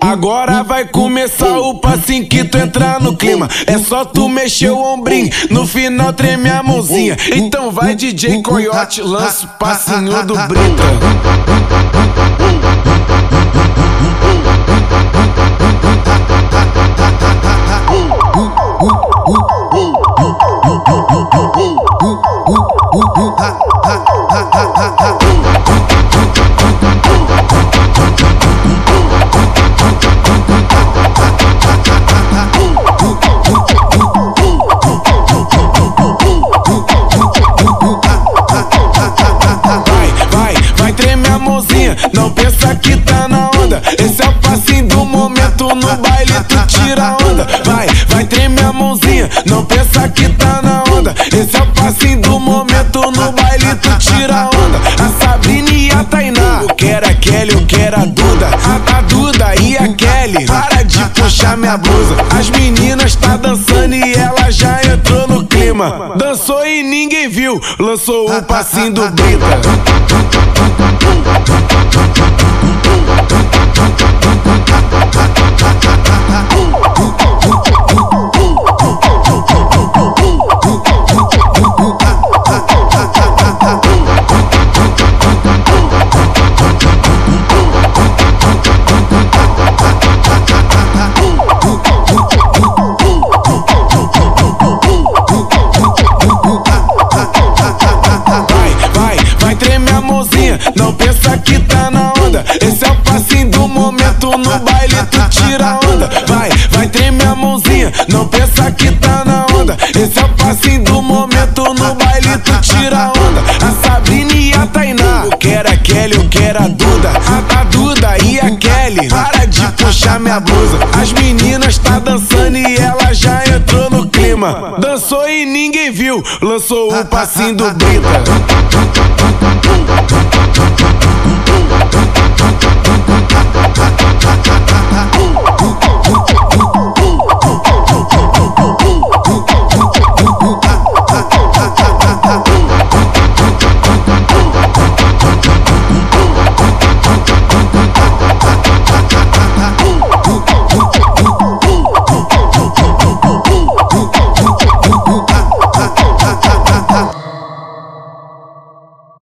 Agora vai começar o passinho que tu entrar no clima. É só tu mexer o ombrinho, no final treme a mãozinha. Então vai DJ Coyote, lança o passinho do Brita. não não pensa que tá na onda. Esse é o passinho do momento, no baile tu tira onda. A Sabrina e a Tainá, eu quero a Kelly, eu quero a Duda. A, a Duda e a Kelly, para de puxar minha blusa. As meninas tá dançando e ela já entrou no clima. Dançou e ninguém viu, lançou o passinho do Brita. Pensa que tá na onda. Esse é o passinho do momento, no baile tu tira onda. Vai, vai tremer a mãozinha, não pensa que tá na onda. Esse é o passinho do momento, no baile tu tira onda. A Sabrina e a Tainá, eu quero a Kelly, eu quero a Duda. A, a Duda e a Kelly, para de puxar minha blusa. As meninas tá dançando e ela já entrou no clima. Dançou e ninguém viu, lançou o passinho do Brita.